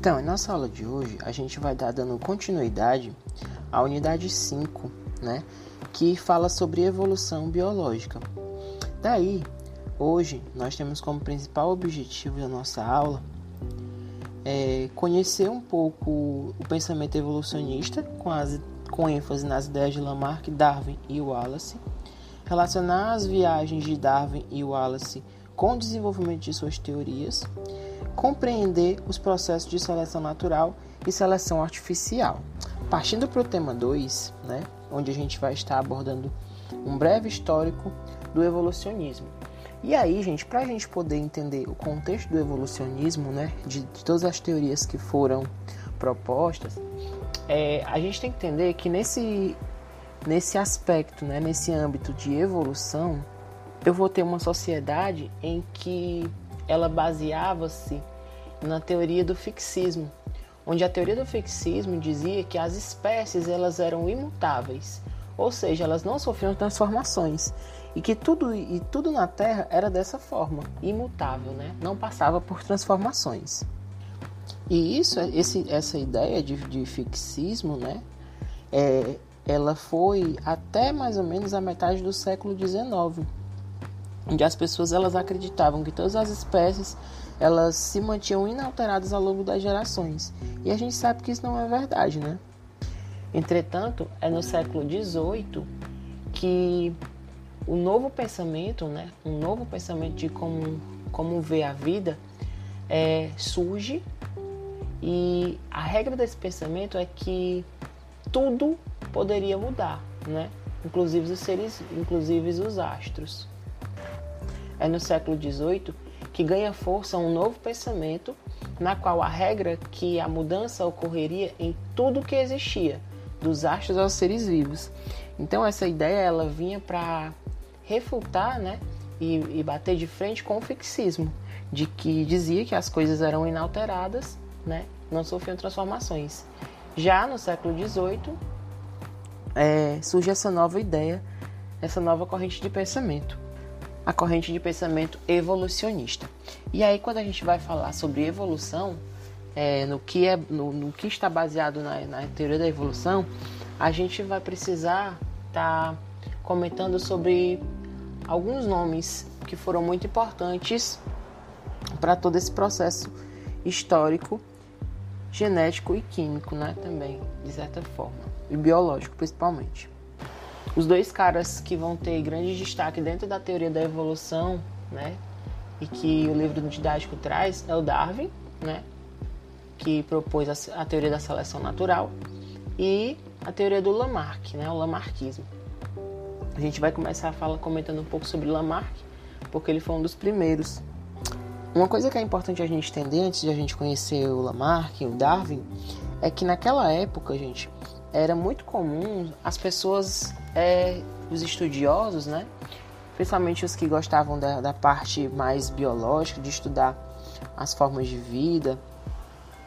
Então, em nossa aula de hoje, a gente vai dar dando continuidade à unidade 5, né, que fala sobre evolução biológica. Daí, hoje, nós temos como principal objetivo da nossa aula é conhecer um pouco o pensamento evolucionista, com, as, com ênfase nas ideias de Lamarck, Darwin e Wallace, relacionar as viagens de Darwin e Wallace com o desenvolvimento de suas teorias, compreender os processos de seleção natural e seleção artificial. Partindo para o tema 2, né, onde a gente vai estar abordando um breve histórico do evolucionismo. E aí, gente, para a gente poder entender o contexto do evolucionismo, né, de, de todas as teorias que foram propostas, é, a gente tem que entender que nesse, nesse aspecto, né, nesse âmbito de evolução, eu vou ter uma sociedade em que ela baseava-se na teoria do fixismo, onde a teoria do fixismo dizia que as espécies elas eram imutáveis, ou seja, elas não sofriam transformações e que tudo e tudo na Terra era dessa forma, imutável, né? Não passava por transformações. E isso, esse, essa ideia de, de fixismo, né? É, ela foi até mais ou menos a metade do século XIX, onde as pessoas elas acreditavam que todas as espécies elas se mantinham inalteradas ao longo das gerações. E a gente sabe que isso não é verdade, né? Entretanto, é no século XVIII que o novo pensamento, né, um novo pensamento de como, como ver a vida é, surge e a regra desse pensamento é que tudo poderia mudar, né? inclusive os seres, inclusive os astros. É no século XVIII que ganha força um novo pensamento, na qual a regra que a mudança ocorreria em tudo que existia, dos astros aos seres vivos. Então essa ideia ela vinha para refutar, né, e, e bater de frente com o fixismo, de que dizia que as coisas eram inalteradas, né, não sofriam transformações. Já no século XVIII é, surge essa nova ideia, essa nova corrente de pensamento a corrente de pensamento evolucionista. E aí, quando a gente vai falar sobre evolução, é, no, que é, no, no, que está baseado na, na, teoria da evolução, a gente vai precisar estar tá comentando sobre alguns nomes que foram muito importantes para todo esse processo histórico, genético e químico, né, também, de certa forma, e biológico principalmente. Os dois caras que vão ter grande destaque dentro da teoria da evolução, né, e que o livro didático traz é o Darwin, né, que propôs a, a teoria da seleção natural, e a teoria do Lamarck, né, o Lamarckismo. A gente vai começar a falar comentando um pouco sobre Lamarck, porque ele foi um dos primeiros. Uma coisa que é importante a gente entender antes de a gente conhecer o Lamarck, o Darwin, é que naquela época, gente, era muito comum as pessoas, é, os estudiosos, né? Principalmente os que gostavam da, da parte mais biológica, de estudar as formas de vida,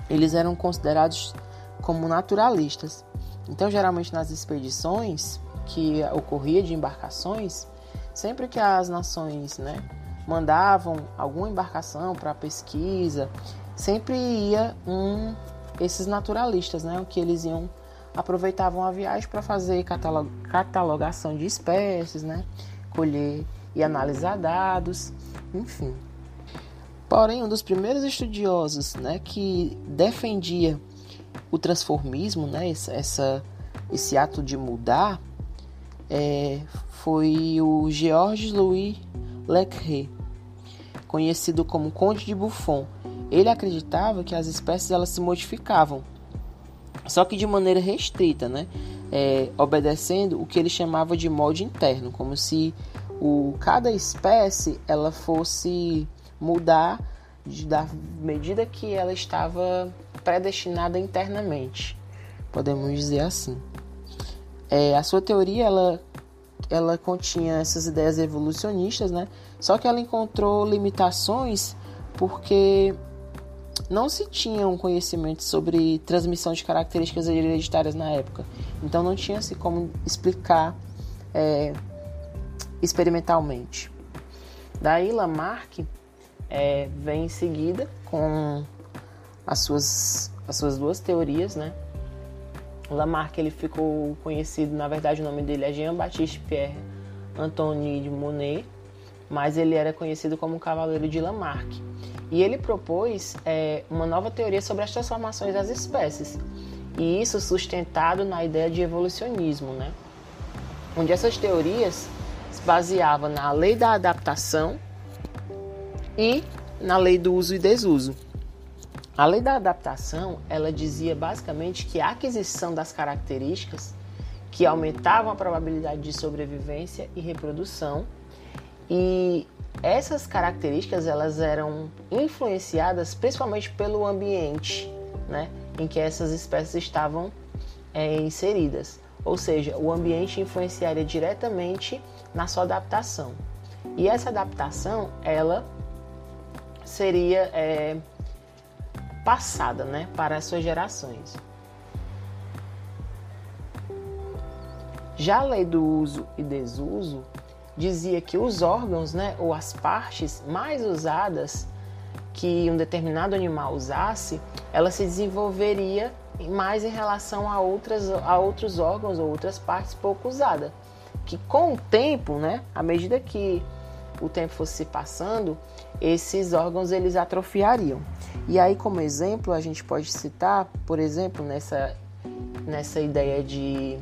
eles eram considerados como naturalistas. Então, geralmente nas expedições que ocorria de embarcações, sempre que as nações, né, mandavam alguma embarcação para pesquisa, sempre ia um esses naturalistas, né, que eles iam aproveitavam a viagem para fazer catalogação de espécies, né? colher e analisar dados, enfim. Porém, um dos primeiros estudiosos né, que defendia o transformismo, né, essa, esse ato de mudar, é, foi o Georges Louis Leclerc, conhecido como Conde de Buffon. Ele acreditava que as espécies elas se modificavam só que de maneira restrita, né? É, obedecendo o que ele chamava de molde interno, como se o, cada espécie ela fosse mudar de, da medida que ela estava predestinada internamente, podemos dizer assim. É, a sua teoria ela, ela continha essas ideias evolucionistas, né? Só que ela encontrou limitações porque não se tinha um conhecimento sobre transmissão de características hereditárias na época. Então não tinha-se como explicar é, experimentalmente. Daí Lamarck é, vem em seguida com as suas, as suas duas teorias, né? Lamarck ele ficou conhecido, na verdade o nome dele é Jean-Baptiste Pierre Antoine de Monet, mas ele era conhecido como Cavaleiro de Lamarck. E ele propôs é, uma nova teoria sobre as transformações das espécies, e isso sustentado na ideia de evolucionismo, né? onde essas teorias se baseavam na lei da adaptação e na lei do uso e desuso. A lei da adaptação, ela dizia basicamente que a aquisição das características que aumentavam a probabilidade de sobrevivência e reprodução e essas características elas eram influenciadas principalmente pelo ambiente, né, em que essas espécies estavam é, inseridas. Ou seja, o ambiente influenciaria diretamente na sua adaptação. E essa adaptação, ela seria é, passada né, para as suas gerações. Já a lei do uso e desuso dizia que os órgãos né, ou as partes mais usadas que um determinado animal usasse, ela se desenvolveria mais em relação a, outras, a outros órgãos ou outras partes pouco usadas. Que com o tempo, né, à medida que o tempo fosse se passando, esses órgãos eles atrofiariam. E aí, como exemplo, a gente pode citar, por exemplo, nessa, nessa ideia de,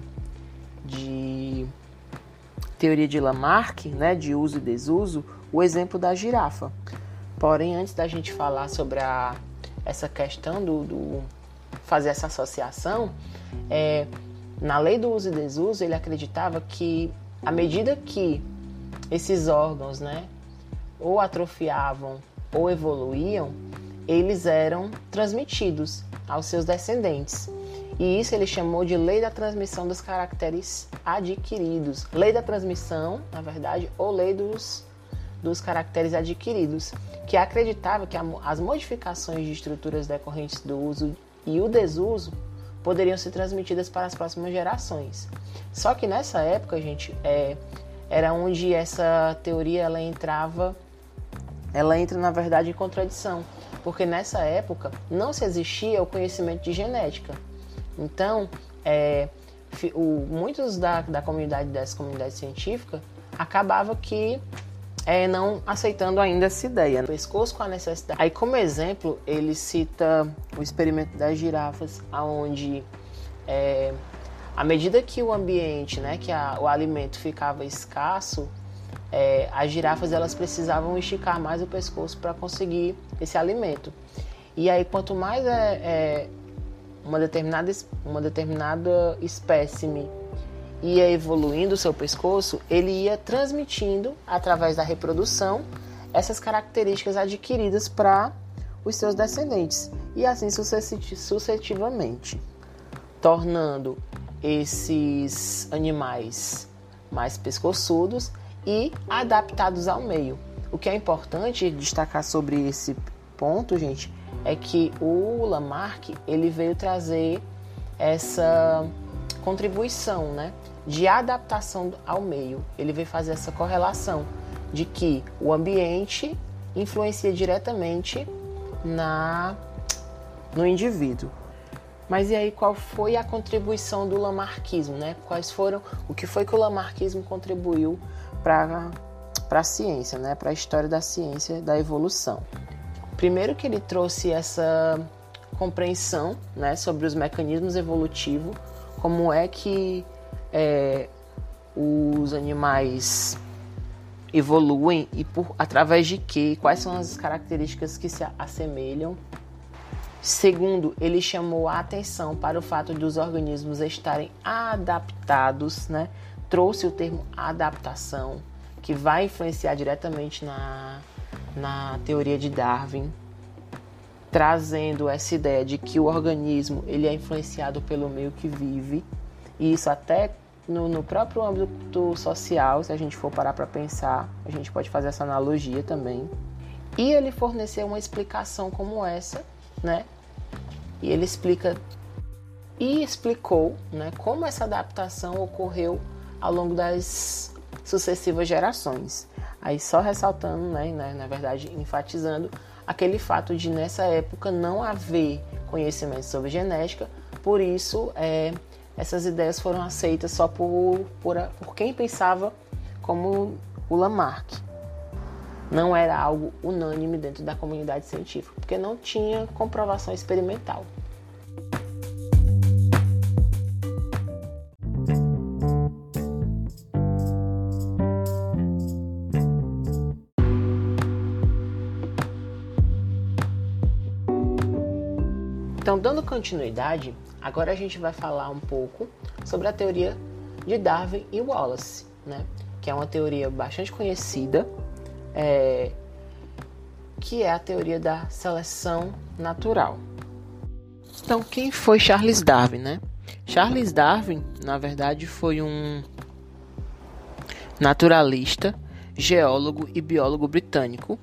de teoria de Lamarck, né, de uso e desuso, o exemplo da girafa. Porém, antes da gente falar sobre a, essa questão do, do fazer essa associação, é, na lei do uso e desuso, ele acreditava que à medida que esses órgãos, né, ou atrofiavam ou evoluíam, eles eram transmitidos aos seus descendentes. E isso ele chamou de lei da transmissão dos caracteres adquiridos. Lei da transmissão, na verdade, ou lei dos, dos caracteres adquiridos, que acreditava que as modificações de estruturas decorrentes do uso e o desuso poderiam ser transmitidas para as próximas gerações. Só que nessa época, gente, é, era onde essa teoria ela entrava, ela entra na verdade em contradição, porque nessa época não se existia o conhecimento de genética. Então, é, o, muitos da, da comunidade dessa comunidade científica acabava que é, não aceitando ainda essa ideia. Pescoço com a necessidade. Aí, como exemplo, ele cita o experimento das girafas, aonde é, à medida que o ambiente, né, que a, o alimento ficava escasso, é, as girafas elas precisavam esticar mais o pescoço para conseguir esse alimento. E aí, quanto mais é, é uma determinada, uma determinada espécime ia evoluindo o seu pescoço, ele ia transmitindo através da reprodução essas características adquiridas para os seus descendentes e assim sucessivamente, tornando esses animais mais pescoçudos e adaptados ao meio. O que é importante destacar sobre esse ponto, gente, é que o Lamarck ele veio trazer essa contribuição, né? de adaptação ao meio. Ele veio fazer essa correlação de que o ambiente influencia diretamente na no indivíduo. Mas e aí qual foi a contribuição do lamarquismo, né? Quais foram o que foi que o lamarquismo contribuiu para para a ciência, né? Para a história da ciência da evolução. Primeiro que ele trouxe essa compreensão, né, sobre os mecanismos evolutivos, como é que é, os animais evoluem e por através de que, quais são as características que se assemelham. Segundo, ele chamou a atenção para o fato de os organismos estarem adaptados, né? Trouxe o termo adaptação, que vai influenciar diretamente na, na teoria de Darwin, trazendo essa ideia de que o organismo ele é influenciado pelo meio que vive e isso até no, no próprio âmbito social, se a gente for parar para pensar, a gente pode fazer essa analogia também. E ele forneceu uma explicação como essa, né? E ele explica e explicou, né, como essa adaptação ocorreu ao longo das sucessivas gerações. Aí só ressaltando, né, na verdade enfatizando aquele fato de nessa época não haver conhecimento sobre genética, por isso é, essas ideias foram aceitas só por, por, por quem pensava como o Lamarck. Não era algo unânime dentro da comunidade científica, porque não tinha comprovação experimental. Dando continuidade, agora a gente vai falar um pouco sobre a teoria de Darwin e Wallace, né? que é uma teoria bastante conhecida, é, que é a teoria da seleção natural. Então, quem foi Charles Darwin, né? Charles Darwin, na verdade, foi um naturalista, geólogo e biólogo britânico,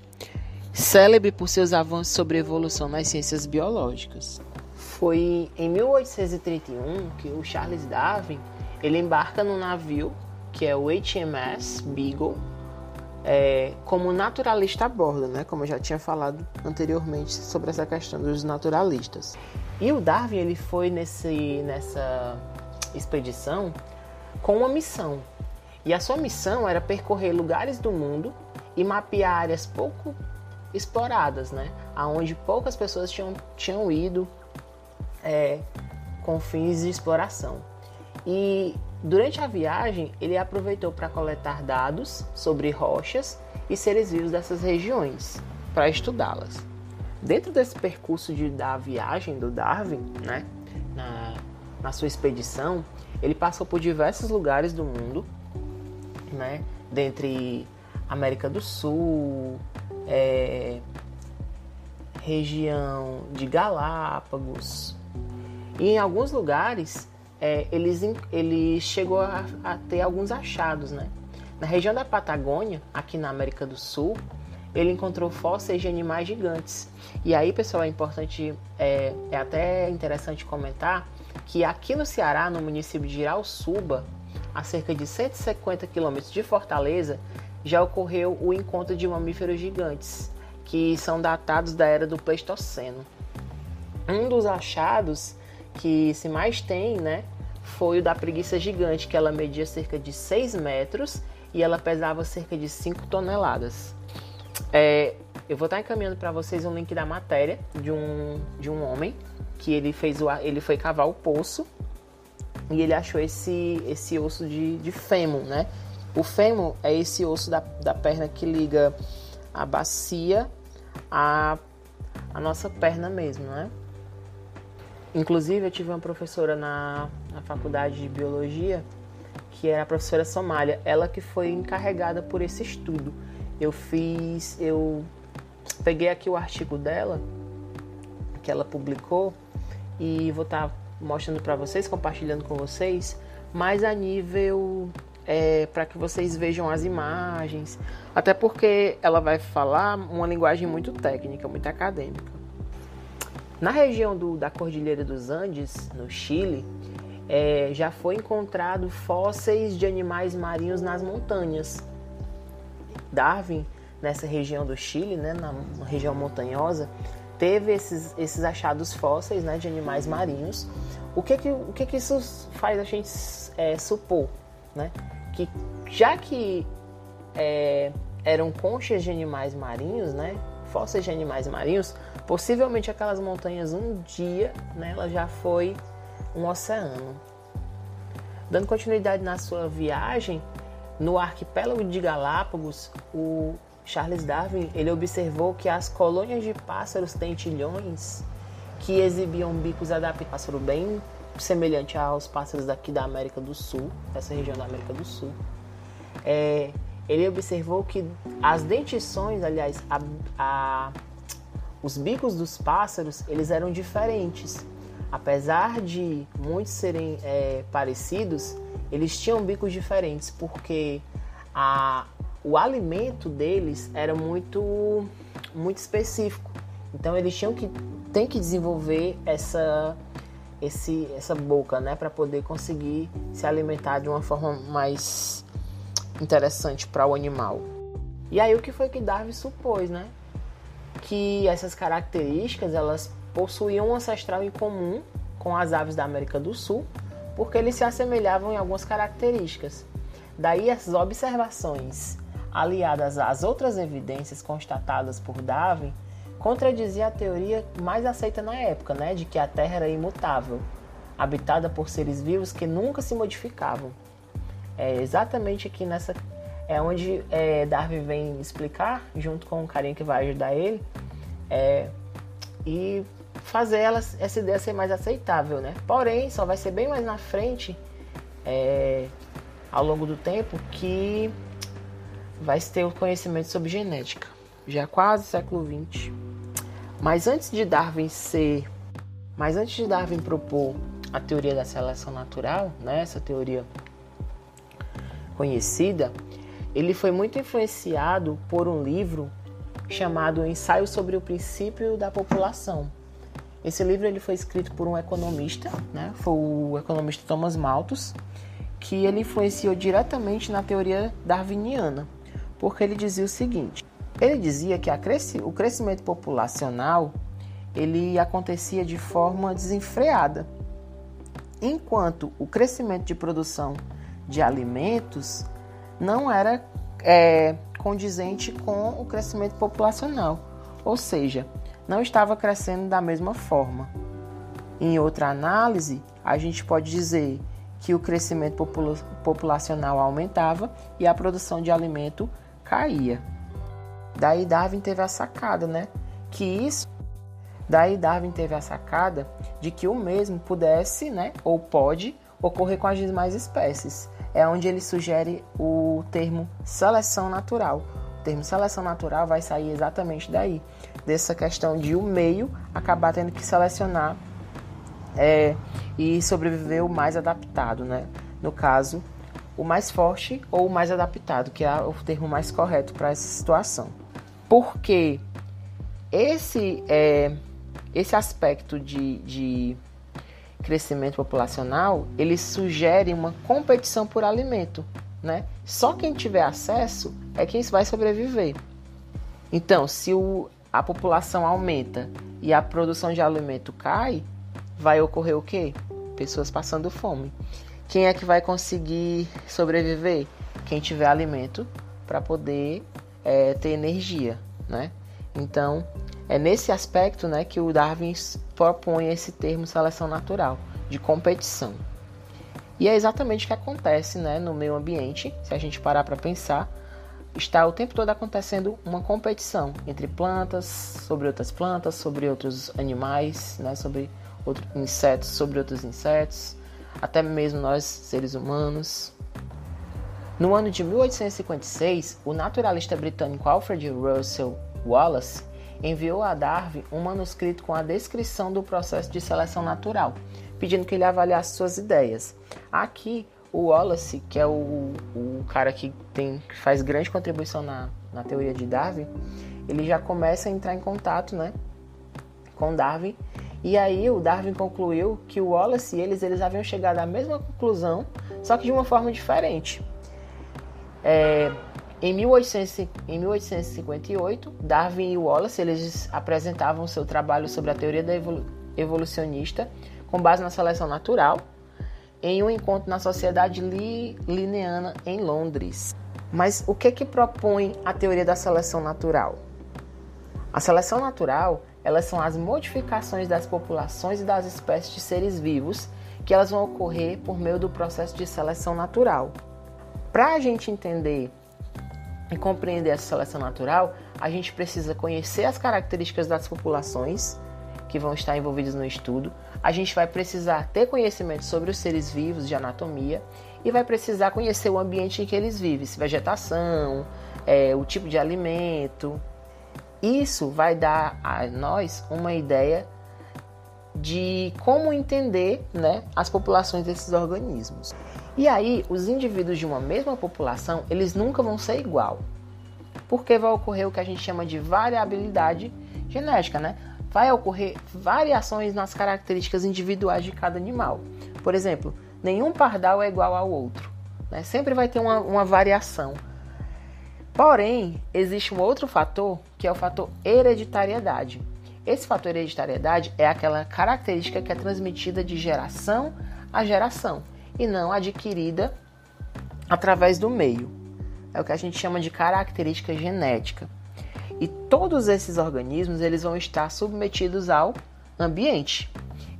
célebre por seus avanços sobre evolução nas ciências biológicas. Foi em 1831 que o Charles Darwin ele embarca no navio que é o HMS Beagle é, como naturalista a bordo, né? Como eu já tinha falado anteriormente sobre essa questão dos naturalistas. E o Darwin ele foi nesse, nessa expedição com uma missão. E a sua missão era percorrer lugares do mundo e mapear áreas pouco exploradas, né? Aonde poucas pessoas tinham, tinham ido é, com fins de exploração. E durante a viagem, ele aproveitou para coletar dados sobre rochas e seres vivos dessas regiões, para estudá-las. Dentro desse percurso de, da viagem do Darwin, né, na, na sua expedição, ele passou por diversos lugares do mundo, né, dentre América do Sul, é, região de Galápagos, e em alguns lugares é, eles, ele chegou a, a, ter alguns achados, né? Na região da Patagônia, aqui na América do Sul, ele encontrou fósseis de animais gigantes. E aí, pessoal, é importante, é, é até interessante comentar que aqui no Ceará, no município de Irauçuba, a cerca de 150 quilômetros de Fortaleza, já ocorreu o encontro de mamíferos gigantes, que são datados da era do Pleistoceno. Um dos achados que se mais tem, né, foi o da preguiça gigante, que ela media cerca de 6 metros e ela pesava cerca de 5 toneladas. É, eu vou estar encaminhando para vocês um link da matéria de um, de um homem que ele fez o, ele foi cavar o poço e ele achou esse, esse osso de, de fêmur, né? O fêmur é esse osso da, da perna que liga a bacia à, à nossa perna mesmo, né? Inclusive, eu tive uma professora na, na faculdade de biologia que era a professora Somália, ela que foi encarregada por esse estudo. Eu fiz, eu peguei aqui o artigo dela que ela publicou e vou estar tá mostrando para vocês, compartilhando com vocês, mas a nível é, para que vocês vejam as imagens, até porque ela vai falar uma linguagem muito técnica, muito acadêmica. Na região do, da Cordilheira dos Andes, no Chile, é, já foi encontrado fósseis de animais marinhos nas montanhas. Darwin, nessa região do Chile, né, na, região montanhosa, teve esses, esses achados fósseis né, de animais marinhos. O que que, o que, que isso faz a gente é, supor? Né? Que já que é, eram conchas de animais marinhos, né, fósseis de animais marinhos, possivelmente aquelas montanhas um dia, né, ela já foi um oceano. Dando continuidade na sua viagem, no arquipélago de Galápagos, o Charles Darwin ele observou que as colônias de pássaros tentilhões que exibiam bicos adaptados, pássaro bem semelhante aos pássaros daqui da América do Sul, dessa região da América do Sul, é, ele observou que as dentições, aliás, a, a, os bicos dos pássaros, eles eram diferentes. Apesar de muitos serem é, parecidos, eles tinham bicos diferentes, porque a, o alimento deles era muito, muito específico. Então eles tinham que tem que desenvolver essa esse, essa boca, né, para poder conseguir se alimentar de uma forma mais interessante para o animal. E aí o que foi que Darwin supôs, né? Que essas características elas possuíam um ancestral em comum com as aves da América do Sul, porque eles se assemelhavam em algumas características. Daí as observações aliadas às outras evidências constatadas por Darwin contradizia a teoria mais aceita na época, né, de que a Terra era imutável, habitada por seres vivos que nunca se modificavam. É exatamente aqui nessa é onde é, Darwin vem explicar, junto com o carinha que vai ajudar ele, é, e fazer ela, essa ideia ser mais aceitável, né? Porém, só vai ser bem mais na frente, é, ao longo do tempo, que vai ter o conhecimento sobre genética. Já quase século XX. Mas antes de Darwin ser, mas antes de Darwin propor a teoria da seleção natural, né, essa teoria conhecida, ele foi muito influenciado por um livro chamado Ensaio sobre o Princípio da População. Esse livro ele foi escrito por um economista, né? foi o economista Thomas Malthus, que ele influenciou diretamente na teoria darwiniana, porque ele dizia o seguinte: ele dizia que cresci o crescimento populacional ele acontecia de forma desenfreada, enquanto o crescimento de produção de alimentos não era é, condizente com o crescimento populacional, ou seja, não estava crescendo da mesma forma. Em outra análise, a gente pode dizer que o crescimento popula populacional aumentava e a produção de alimento caía. Daí Darwin teve a sacada, né? Que isso Daí Darwin teve a sacada de que o mesmo pudesse, né, ou pode ocorrer com as demais espécies. É onde ele sugere o termo seleção natural. O termo seleção natural vai sair exatamente daí, dessa questão de o meio acabar tendo que selecionar é, e sobreviver o mais adaptado, né? No caso, o mais forte ou o mais adaptado, que é o termo mais correto para essa situação. Porque esse, é, esse aspecto de, de crescimento populacional, ele sugere uma competição por alimento, né? Só quem tiver acesso é quem vai sobreviver. Então, se o, a população aumenta e a produção de alimento cai, vai ocorrer o quê? Pessoas passando fome. Quem é que vai conseguir sobreviver? Quem tiver alimento para poder é, ter energia, né? Então, é nesse aspecto né, que o Darwin propõe esse termo seleção natural, de competição. E é exatamente o que acontece né, no meio ambiente, se a gente parar para pensar, está o tempo todo acontecendo uma competição entre plantas, sobre outras plantas, sobre outros animais, né, sobre outros insetos, sobre outros insetos, até mesmo nós, seres humanos. No ano de 1856, o naturalista britânico Alfred Russel Wallace enviou a Darwin um manuscrito com a descrição do processo de seleção natural, pedindo que ele avaliasse suas ideias. Aqui, o Wallace, que é o, o cara que, tem, que faz grande contribuição na, na teoria de Darwin, ele já começa a entrar em contato né, com Darwin. E aí o Darwin concluiu que o Wallace e eles, eles haviam chegado à mesma conclusão, só que de uma forma diferente. É, em, 1800, em 1858, Darwin e Wallace eles apresentavam seu trabalho sobre a teoria da evolucionista com base na seleção natural em um encontro na Sociedade Linneana em Londres. Mas o que que propõe a teoria da seleção natural? A seleção natural, elas são as modificações das populações e das espécies de seres vivos que elas vão ocorrer por meio do processo de seleção natural. Para a gente entender e compreender essa seleção natural, a gente precisa conhecer as características das populações que vão estar envolvidas no estudo. A gente vai precisar ter conhecimento sobre os seres vivos de anatomia e vai precisar conhecer o ambiente em que eles vivem, se vegetação, é, o tipo de alimento. Isso vai dar a nós uma ideia de como entender né, as populações desses organismos. E aí, os indivíduos de uma mesma população, eles nunca vão ser igual. Porque vai ocorrer o que a gente chama de variabilidade genética, né? Vai ocorrer variações nas características individuais de cada animal. Por exemplo, nenhum pardal é igual ao outro. Né? Sempre vai ter uma, uma variação. Porém, existe um outro fator que é o fator hereditariedade. Esse fator hereditariedade é aquela característica que é transmitida de geração a geração e não adquirida através do meio. É o que a gente chama de característica genética. E todos esses organismos eles vão estar submetidos ao ambiente.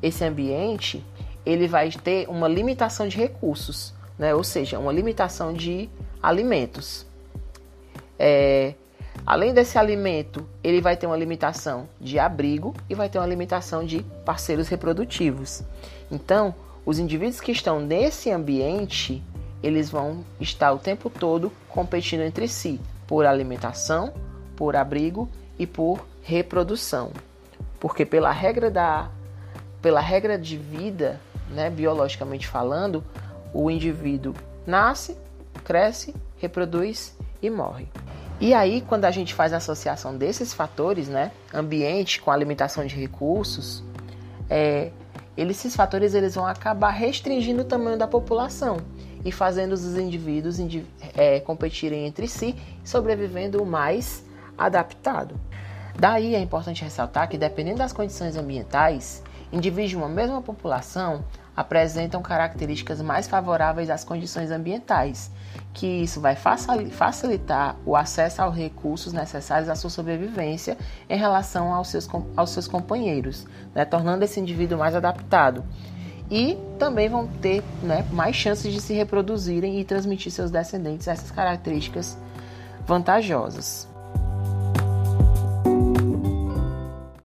Esse ambiente ele vai ter uma limitação de recursos, né? ou seja, uma limitação de alimentos. É, além desse alimento, ele vai ter uma limitação de abrigo e vai ter uma limitação de parceiros reprodutivos. Então, os indivíduos que estão nesse ambiente, eles vão estar o tempo todo competindo entre si por alimentação, por abrigo e por reprodução. Porque pela regra da pela regra de vida, né, biologicamente falando, o indivíduo nasce, cresce, reproduz e morre. E aí, quando a gente faz a associação desses fatores, né, ambiente com alimentação de recursos, é, esses fatores eles vão acabar restringindo o tamanho da população e fazendo os indivíduos é, competirem entre si, sobrevivendo o mais adaptado. Daí é importante ressaltar que, dependendo das condições ambientais, indivíduos de uma mesma população apresentam características mais favoráveis às condições ambientais, que isso vai facilitar o acesso aos recursos necessários à sua sobrevivência em relação aos seus, aos seus companheiros, né, tornando esse indivíduo mais adaptado. E também vão ter né, mais chances de se reproduzirem e transmitir seus descendentes essas características vantajosas.